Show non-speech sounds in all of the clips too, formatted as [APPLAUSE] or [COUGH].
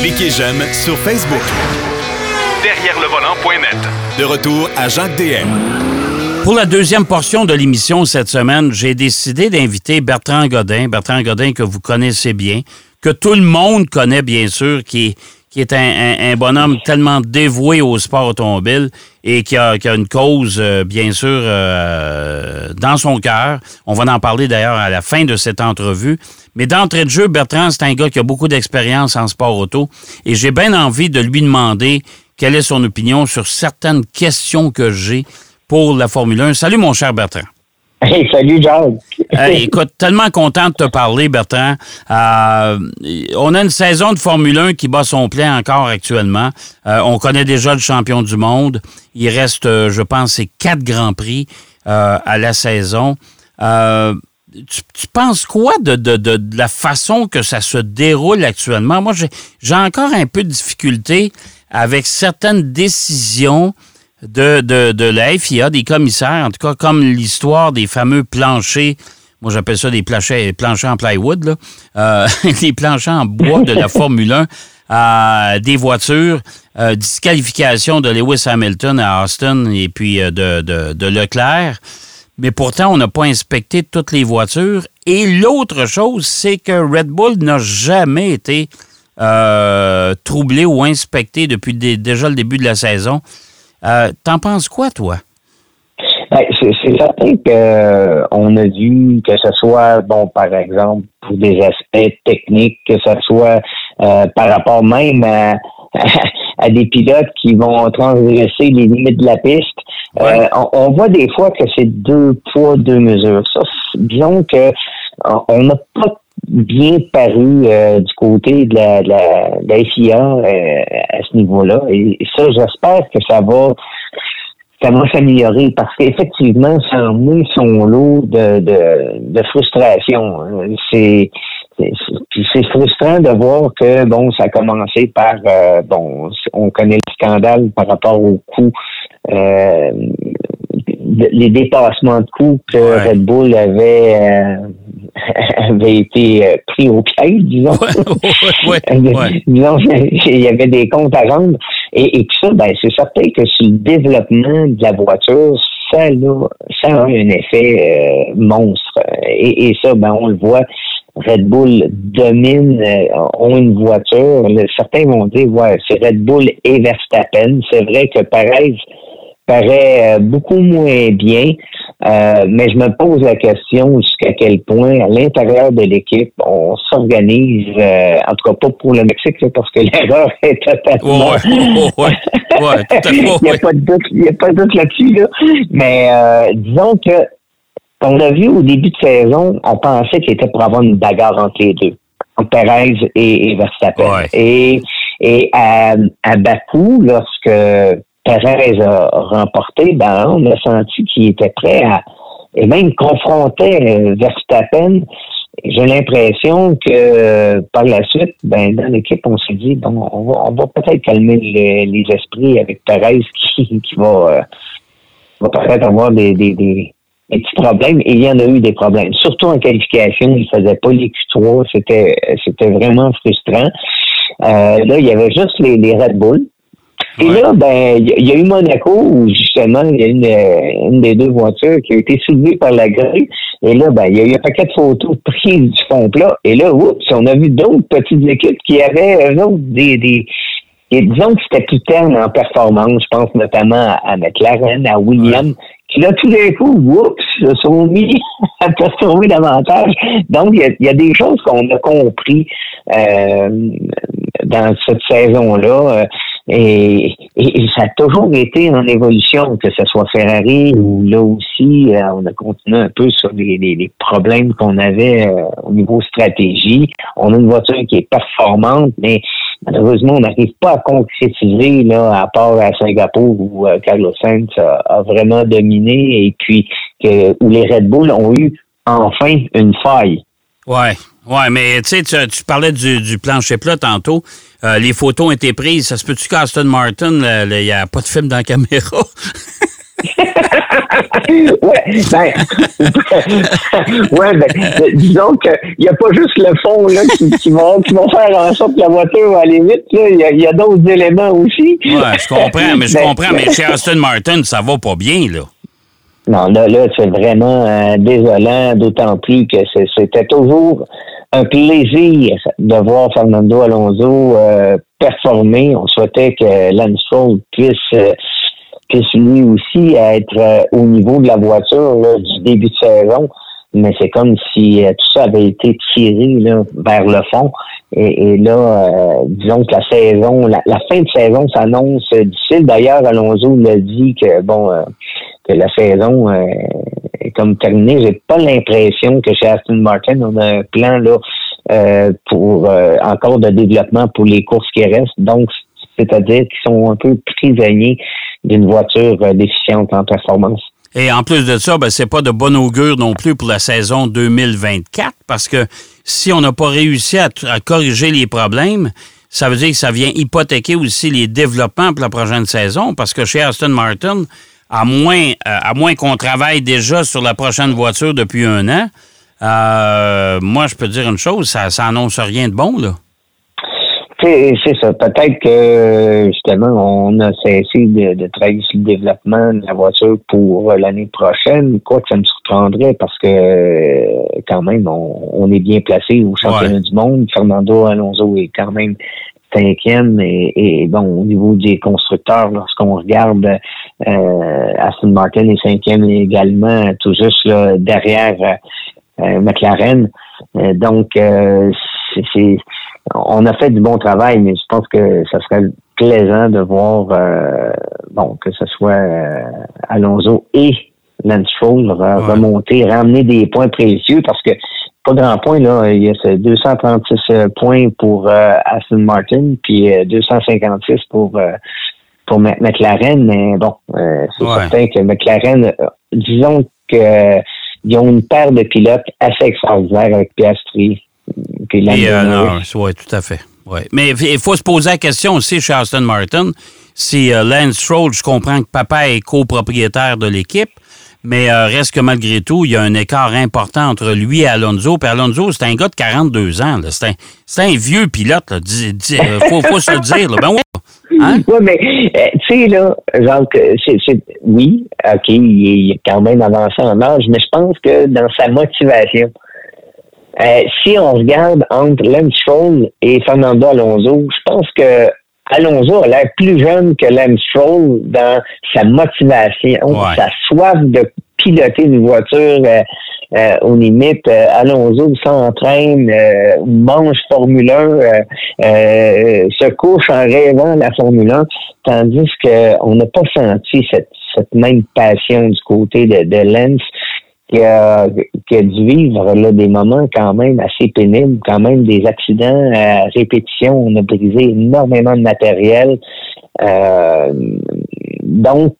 Cliquez j'aime sur Facebook. Derrière le volant.net. De retour à Jacques DM. Pour la deuxième portion de l'émission cette semaine, j'ai décidé d'inviter Bertrand Godin. Bertrand Godin que vous connaissez bien, que tout le monde connaît bien sûr, qui est, qui est un, bonhomme tellement dévoué au sport automobile et qui a, une cause, euh, bien sûr, euh, dans son cœur. On va en parler d'ailleurs à la fin de cette entrevue. Mais d'entrée de jeu, Bertrand, c'est un gars qui a beaucoup d'expérience en sport auto et j'ai bien envie de lui demander quelle est son opinion sur certaines questions que j'ai pour la Formule 1. Salut, mon cher Bertrand. Hey, salut, Jacques. [LAUGHS] écoute, tellement content de te parler, Bertrand. Euh, on a une saison de Formule 1 qui bat son plein encore actuellement. Euh, on connaît déjà le champion du monde. Il reste, euh, je pense, c'est quatre grands prix à la saison. Tu, penses quoi de, de, la façon que ça se déroule actuellement? Moi, j'ai encore un peu de difficulté avec certaines décisions de, de, de la FIA, des commissaires, en tout cas comme l'histoire des fameux planchers moi j'appelle ça des planchers, planchers en plywood, là. Euh, [LAUGHS] les planchers en bois de la [LAUGHS] Formule 1, euh, des voitures, euh, disqualification de Lewis Hamilton à Austin et puis de, de, de Leclerc. Mais pourtant, on n'a pas inspecté toutes les voitures. Et l'autre chose, c'est que Red Bull n'a jamais été euh, troublé ou inspecté depuis déjà le début de la saison. Euh, T'en penses quoi, toi? Ben, c'est certain qu'on euh, a vu que ce soit, bon, par exemple, pour des aspects techniques, que ce soit euh, par rapport même à, [LAUGHS] à, des pilotes qui vont transgresser les limites de la piste. Euh, on, voit des fois que c'est deux poids, deux mesures. Ça, disons que on n'a pas bien paru euh, du côté de la, de la, FIA euh, à ce niveau-là. Et, ça, j'espère que ça va ça va s'améliorer parce qu'effectivement, ça a emmené son lot de, de, de frustration. Hein. C'est c'est frustrant de voir que bon, ça a commencé par euh, bon, on connaît le scandale par rapport au coût euh, les dépassements de coûts que Red Bull avait [LAUGHS] avait été euh, pris au piège, disons. [LAUGHS] disons, il y avait des comptes à rendre. Et, et ça, ben, c'est certain que sur le développement de la voiture, ça, là, ça a un effet euh, monstre. Et, et, ça, ben, on le voit. Red Bull domine, euh, ont une voiture. Certains vont dire, ouais, c'est Red Bull et Verstappen. C'est vrai que Perez paraît beaucoup moins bien. Euh, mais je me pose la question jusqu'à quel point, à l'intérieur de l'équipe, on s'organise, euh, en tout cas pas pour le Mexique, parce que [LAUGHS] l'erreur est totalement... Ouais, ouais, [LAUGHS] il n'y a pas de doute, il y a pas de doute là-dessus, là. Mais euh, disons que on a vu au début de saison, on pensait qu'il était pour avoir une bagarre entre les deux, entre Perez et, Verstappen. Et, et à, à Bakou, lorsque Perez a remporté, ben, on a senti qu'il était prêt à, et même confronter euh, Verstappen. J'ai l'impression que par la suite, ben, dans l'équipe, on s'est dit, bon, on va, on va peut-être calmer les, esprits avec Perez [LAUGHS] qui, qui va, euh, va peut-être avoir des, des, des, petits problèmes. Et il y en a eu des problèmes. Surtout en qualification, il faisait pas les Q3. C'était, c'était vraiment frustrant. Euh, là, il y avait juste les, les Red Bull. Et là, ben, il y, a eu Monaco où justement, il y a une, euh, une des deux voitures qui a été soulevée par la grue. Et là, ben, il y a eu un paquet de photos prises du fond plat. Et là, oups, on a vu d'autres petites équipes qui avaient, eux autres, des, des, disons que c'était plus terne en performance. Je pense notamment à McLaren, à Williams, qui là, tout d'un coup, oups, se sont mis [LAUGHS] à performer davantage. Donc, il y a, des choses qu'on a compris euh, dans cette saison-là. Euh, et, ça a toujours été en évolution, que ce soit Ferrari ou là aussi, euh, on a continué un peu sur les, problèmes qu'on avait euh, au niveau stratégie. On a une voiture qui est performante, mais malheureusement, on n'arrive pas à concrétiser, là, à part à Singapour où euh, Carlos Sainz a, vraiment dominé et puis que, où les Red Bull ont eu enfin une faille. Ouais, ouais, mais tu sais, tu parlais du, du plancher plat tantôt. Euh, les photos ont été prises. Ça se peut-tu qu'Aston Martin, il n'y a pas de film dans la caméra? [LAUGHS] [LAUGHS] ouais, ben, [LAUGHS] ouais, ben, disons qu'il n'y a pas juste le fond là, qui, qui, va, qui faire en sorte que la voiture va aller vite. Il y a, d'autres éléments aussi. Ouais, je comprends, mais je comprends, mais chez Aston Martin, ça va pas bien, là. Non, là, là c'est vraiment euh, désolant, d'autant plus que c'était toujours un plaisir de voir Fernando Alonso euh, performer. On souhaitait que Stroll puisse, euh, puisse lui aussi être au niveau de la voiture là, du début de saison. Mais c'est comme si tout ça avait été tiré là, vers le fond. Et, là, disons que la saison, la, la fin de saison s'annonce difficile. D'ailleurs, Alonso l'a dit que bon, que la saison euh, est comme terminée. J'ai pas l'impression que chez Aston Martin, on a un plan là euh, pour euh, encore de développement pour les courses qui restent. Donc, c'est-à-dire qu'ils sont un peu prisonniers d'une voiture déficiente en performance. Et en plus de ça, ben, c'est pas de bon augure non plus pour la saison 2024 parce que si on n'a pas réussi à, corriger les problèmes, ça veut dire que ça vient hypothéquer aussi les développements pour la prochaine saison parce que chez Aston Martin, à moins, euh, à moins qu'on travaille déjà sur la prochaine voiture depuis un an, euh, moi, je peux dire une chose, ça, ça annonce rien de bon, là. C'est ça. Peut-être que justement, on a cessé de, de, travailler sur le développement de la voiture pour l'année prochaine. Quoi que ça me surprendrait parce que quand même, on, est bien placé au championnat du monde. Fernando Alonso est quand même cinquième et, bon au niveau des constructeurs lorsqu'on regarde euh, Aston Martin est cinquième également tout juste derrière euh, McLaren euh, donc c'est on a fait du bon travail mais je pense que ça serait plaisant de voir bon que ce soit Alonso et Lance Stroll remonter ramener des points précieux parce que pas grand point, là. Il y a 236 euh, points pour euh, Aston Martin, puis 256 euh, pour, pour McLaren. Mais bon, c'est certain que McLaren, disons qu'ils ont une paire de pilotes assez extraordinaires avec Piastri. Puis oui, tout à fait. Ouais. Mais il faut se poser la question aussi chez Aston Martin. Si Lance Stroll, je comprends que papa est copropriétaire de l'équipe, mais euh, reste que malgré tout, il y a un écart important entre lui et Alonso. Puis Alonso, c'est un gars de 42 ans. C'est un, un, vieux pilote. Il euh, faut, faut se le dire. Là. Ben [LAUGHS] ouais. Hein? Oui, mais euh, tu sais, là, genre, c'est, oui, OK, il est quand même avancé en âge, mais je pense que dans sa motivation, si on regarde entre Lance Stroll et Fernando Alonso, je pense que Alonso a l'air plus jeune que Lance Stroll dans sa motivation, sa soif de piloter une voiture euh, euh, aux limites. Euh, Alonso s'entraîne, mange Formule 1, se couche en rêvant la Formule 1, tandis qu'on n'a pas senti cette, cette même passion du côté de, de Lance qui a, qui a dû vivre là, des moments quand même assez pénibles, quand même des accidents à répétition. On a brisé énormément de matériel. Euh, donc,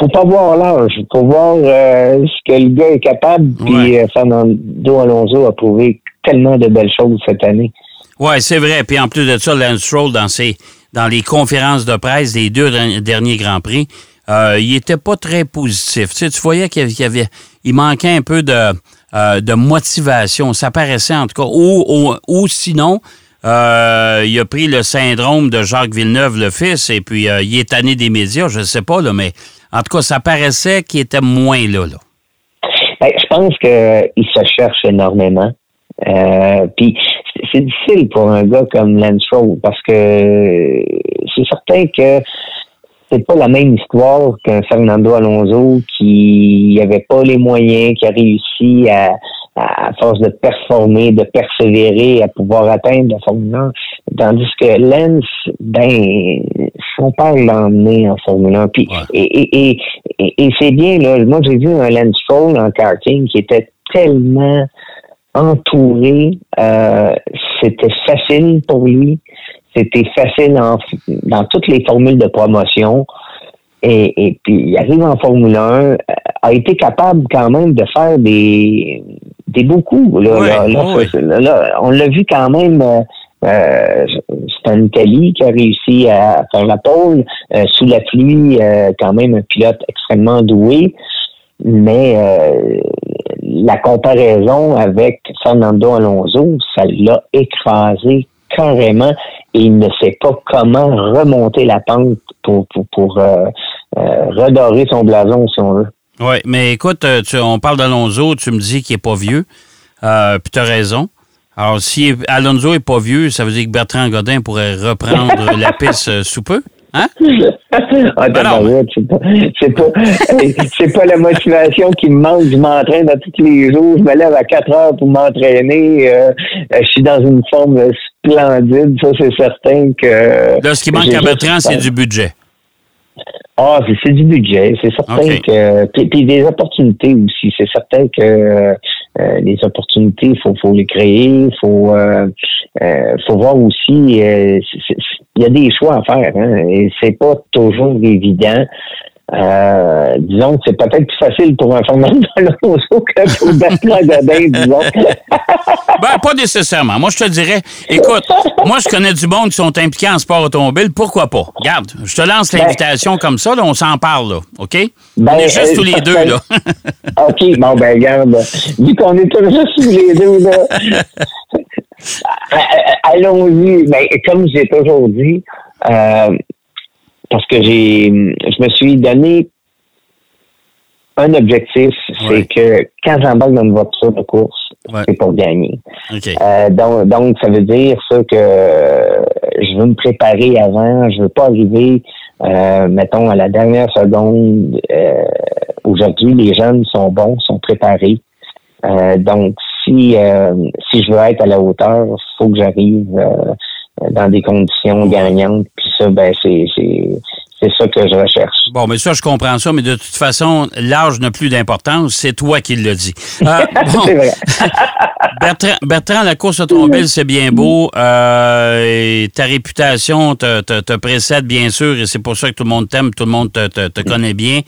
faut pas voir l'âge, faut voir euh, ce que le gars est capable. Puis euh, Fernando Alonso a prouvé tellement de belles choses cette année. Oui, c'est vrai. Puis en plus de ça, Lance Stroll, dans, ses, dans les conférences de presse des deux derniers Grands Prix, euh, il était pas très positif. Tu, sais, tu voyais qu'il y avait, il manquait un peu de, euh, de motivation. Ça paraissait en tout cas. Ou, ou, sinon, euh, il a pris le syndrome de Jacques Villeneuve, le fils, et puis euh, il est tanné des médias, je ne sais pas, là, mais en tout cas, ça paraissait qu'il était moins là. là. Ben, je pense qu'il se cherche énormément. puis c'est difficile pour un gars comme Lance parce que c'est certain que c'est pas la même histoire qu'un Fernando Alonso qui n'avait pas les moyens, qui a réussi à, à force de performer, de persévérer, à pouvoir atteindre la Formule 1. Tandis que Lance, ben, son père l'a emmené en Formule 1. Puis, et, et, et, et c'est bien, là. Moi, j'ai vu un Lance Stroll en karting qui était tellement entouré. Euh, c'était facile pour lui. C'était facile dans toutes les formules de promotion. Et, puis, il arrive en Formule 1, euh, a été capable quand même de faire des, des beaux coups. Là, on l'a vu quand même euh, Euh, c'est en Italie qui a réussi à faire la pole. Euh, sous la pluie, euh, quand même un pilote extrêmement doué. Mais la comparaison avec Fernando Alonso, ça l'a écrasé carrément et il ne sait pas comment remonter la pente pour, pour, pour redorer son blason, si on veut. Oui, mais écoute, on parle d'Alonso, tu me dis qu'il n'est pas vieux, puis tu as raison. Alors, si Alonso n'est pas vieux, ça veut dire que Bertrand Godin pourrait reprendre [LAUGHS] la piste euh, sous peu? Hein? ah, ben c'est pas, c'est pas, la motivation qui me manque. Je m'entraîne tous les jours. Je me lève à 4 heures pour m'entraîner. Euh, je suis dans une forme splendide. Ça, c'est certain que. Là, ce qui manque à Bertrand, c'est du budget. Ah, c'est du budget. C'est certain que. Puis, des opportunités aussi. C'est certain que euh, les opportunités, il faut, faut les créer, il faut, euh, euh, faut voir aussi, il y a des choix à faire, hein, et c'est pas toujours évident. Euh, disons que c'est peut-être plus facile pour un Fernando Alonso que pour [LAUGHS] Bertrand Godin, disons. [LAUGHS] ben, pas nécessairement. Moi, je te dirais, écoute, moi, je connais du monde qui sont impliqués en sport automobile. Pourquoi pas? Regarde, je te lance ben, l'invitation comme ça, là, on s'en parle, là, OK? Ben, on est juste tous les deux, là. OK, bon, ben, regarde, vu qu'on est tous juste tous les deux, là, [LAUGHS] allons-y. Ben, comme j'ai toujours dit, euh, parce que j'ai, je me suis donné un objectif, c'est que quand j'embarque dans une voiture de course, c'est pour gagner. Euh, donc, donc, ça veut dire ça que je veux me préparer avant, je veux pas arriver, euh, mettons, à la dernière seconde. Euh, aujourd'hui, les jeunes sont bons, sont préparés. donc, si si je veux être à la hauteur, il faut que j'arrive dans des conditions gagnantes. Puis ça, ben c'est c'est ça que je recherche. Bon, mais ça, je comprends ça, mais de toute façon, l'âge n'a plus d'importance. C'est toi qui le dis. Euh, [LAUGHS] c'est vrai. [LAUGHS] Bertrand, la course automobile, c'est bien beau. Euh, ta réputation te, te, précède, bien sûr, et c'est pour ça que tout le monde t'aime, tout le monde te, te connaît bien.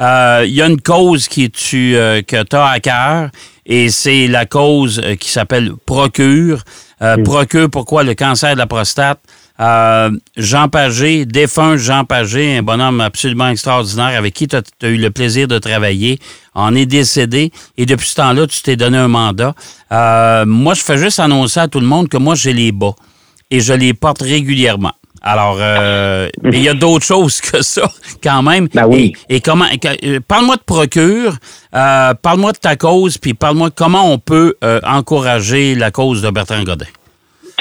Euh, il y a une cause qui tu, que tu as à cœur, et c'est la cause qui s'appelle Procure. Mm. Procure, pourquoi le cancer de la prostate? Euh, Jean Pagé, défunt Jean Pagé, un bonhomme absolument extraordinaire avec qui tu as, eu le plaisir de travailler, en est décédé et depuis ce temps-là, tu t'es donné un mandat. Euh, moi, je fais juste annoncer à tout le monde que moi, j'ai les bas et je les porte régulièrement. Alors, euh, il y a d'autres choses que ça, quand même. Ben oui. Et, comment Parle-moi de procure, parle-moi de ta cause, puis parle-moi comment on peut encourager la cause de Bertrand Godin.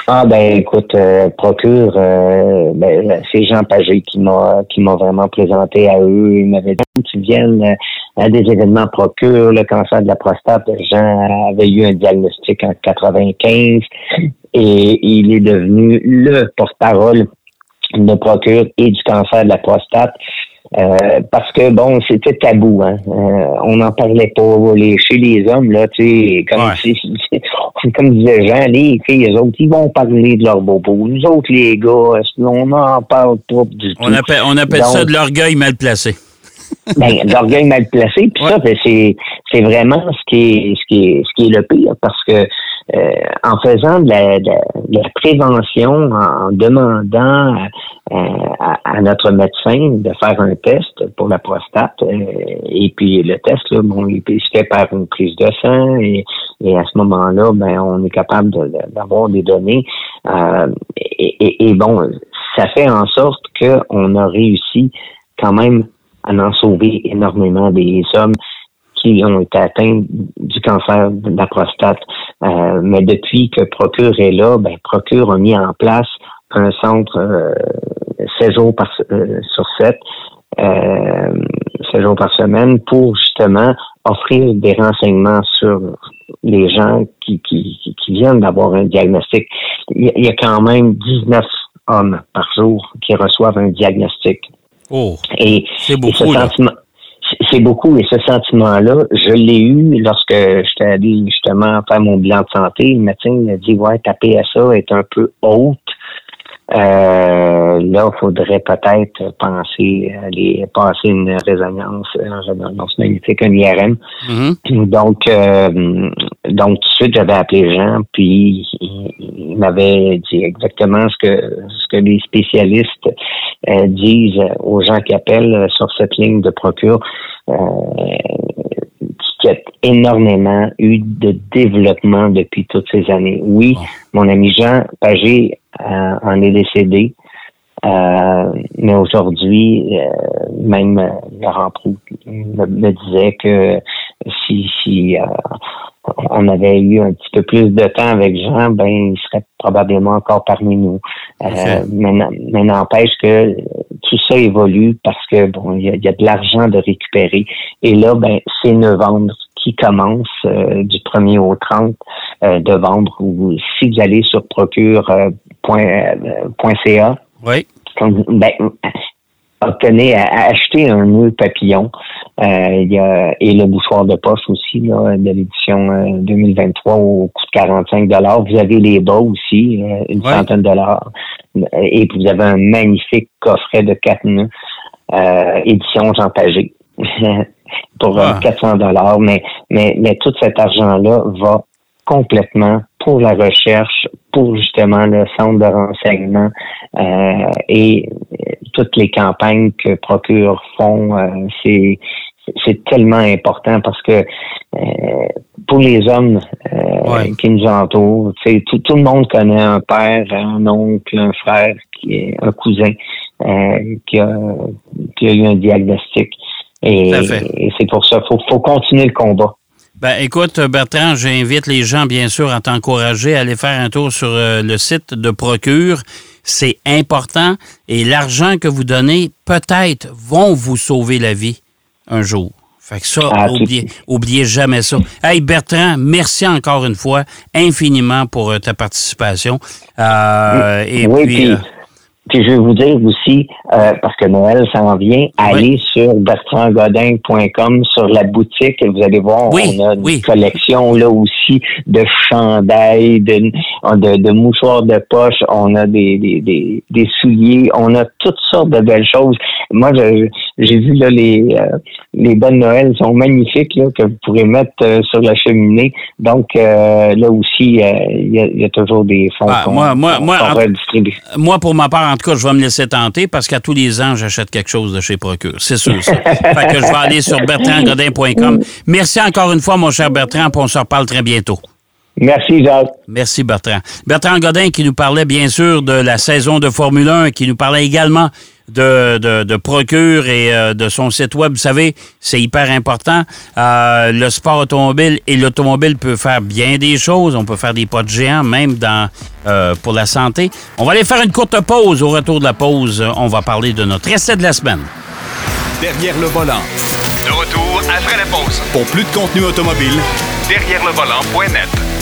Ah ben écoute, euh, procure, euh, ben, c'est Jean Pagé qui m'a qui m'a vraiment présenté à eux. Il m'avait dit tu viennes euh, à des événements procure, le cancer de la prostate. Jean avait eu un diagnostic en 95 et il est devenu le porte-parole de procure et du cancer de la prostate. Euh, parce que bon, c'était tabou, hein. Euh, on n'en parlait pas les, chez les hommes, là, tu sais, comme, [LAUGHS] comme disait Jean, les filles, les autres, ils vont parler de leur bobo. Nous autres, les gars, on n'en parle pas du on tout. Appelle, on appelle ça de l'orgueil mal placé. [LAUGHS] ben, l'orgueil mal placé, puis ça, ben, c'est, c'est vraiment ce qui est, ce qui est, ce qui est le pire, parce que euh, en faisant de la, prévention, en demandant à, notre médecin de faire un test pour la prostate, euh, et puis le test, là, bon, il se fait par une prise de sang, et, à ce moment-là, ben, on est capable d'avoir des données. Euh, et, et, bon, ça fait en sorte qu'on a réussi quand même à en sauver énormément des hommes qui ont été atteints du cancer de la prostate. Euh, mais depuis que Procure est là, ben, Procure a mis en place un centre euh, 16 jours par, euh, sur 7, euh, 16 jours par semaine pour justement offrir des renseignements sur les gens qui, qui, qui viennent d'avoir un diagnostic. Il y a quand même 19 hommes par jour qui reçoivent un diagnostic. Oh, c'est beaucoup. C'est beaucoup et ce sentiment-là, je l'ai eu lorsque j'étais allé justement faire mon bilan de santé. Le médecin m'a dit ouais, ta PSA est un peu haute. Euh, là, il faudrait peut-être penser à aller passer une résonance, une résonance magnétique, un IRM. Mhm. Donc, euh, donc tout de suite, j'avais appelé Jean, puis il, il m'avait dit exactement ce que ce que les spécialistes euh, disent aux gens qui appellent sur cette ligne de procure. Euh, qui a énormément eu de développement depuis toutes ces années. Oui, mon ami Jean Pagé euh, en est décédé, euh, mais aujourd'hui, euh, même euh, Laurent Proux me, me disait que si, si euh, on avait eu un petit peu plus de temps avec Jean, ben il serait probablement encore parmi nous. Euh, mais n'empêche que tout ça évolue parce que bon, il y a, il y a de l'argent de récupérer. Et là, ben c'est novembre qui commence euh, du 1er au 30 euh, novembre. Ou si vous allez sur procure.ca, Oui. ben, obtenez acheter un nœud papillon. Euh, il y a, et le bouchoir de poche aussi là, de l'édition euh, 2023 au coût de 45 Vous avez les bas aussi, euh, une Ouais. centaine de dollars. Et vous avez un magnifique coffret de quatre nœuds, euh, édition Jean Pagé. [LAUGHS] pour euh, Ah. 400 dollars, mais, mais, mais tout cet argent-là va complètement pour la recherche, pour justement le centre de renseignement euh, et euh, toutes les campagnes que Procure font, euh, c'est c'est tellement important parce que euh, pour les hommes euh, Ouais. qui nous entourent, tu sais, tout, tout le monde connaît un père, un oncle, un frère, qui est un cousin euh, qui, a, qui a eu un diagnostic. Et, et c'est pour ça, faut, faut continuer le combat. Ben, écoute, Bertrand, j'invite les gens, bien sûr, à t'encourager à aller faire un tour sur euh, le site de Procure. C'est important et l'argent que vous donnez, peut-être, vont vous sauver la vie un jour. Fait que ça, Ah, oubliez, oubliez jamais ça. Hey, Bertrand, merci encore une fois infiniment pour euh, ta participation. Euh, et oui, puis, puis, euh, puis je vais vous dire aussi, euh, parce que Noël s'en vient, allez sur bertrandgodin.com, sur la boutique, et vous allez voir, Oui, on a une oui. collection là aussi de chandails, de, de, de mouchoirs de poche, on a des, des, des, des souliers, on a toutes sortes de belles choses. Moi, je- j'ai vu là les, euh, les bonnes Noël sont magnifiques là, que vous pourrez mettre euh, sur la cheminée. Donc euh, là aussi, euh, il y, y a toujours des fonds Ah, qu'on moi- moi- qu'on- moi, en-. Moi, pour ma part, en tout cas, je vais me laisser tenter parce qu'à tous les ans, j'achète quelque chose de chez Procure. C'est sûr, ça. [LAUGHS] fait que je vais aller sur bertrandgodin.com. Merci encore une fois, mon cher Bertrand, puis on se reparle très bientôt. Merci, Jacques. Merci, Bertrand. Bertrand Godin qui nous parlait bien sûr de la saison de Formule 1, qui nous parlait également de, de, de Procure et euh, de son site web. Vous savez, c'est hyper important. Euh, le sport automobile et l'automobile peut faire bien des choses. On peut faire des pas de géant, même dans euh, pour la santé. On va aller faire une courte pause. Au retour de la pause, on va parler de notre essai de la semaine. Derrière le volant. De retour après la pause. Pour plus de contenu automobile, Derrière le volant.net.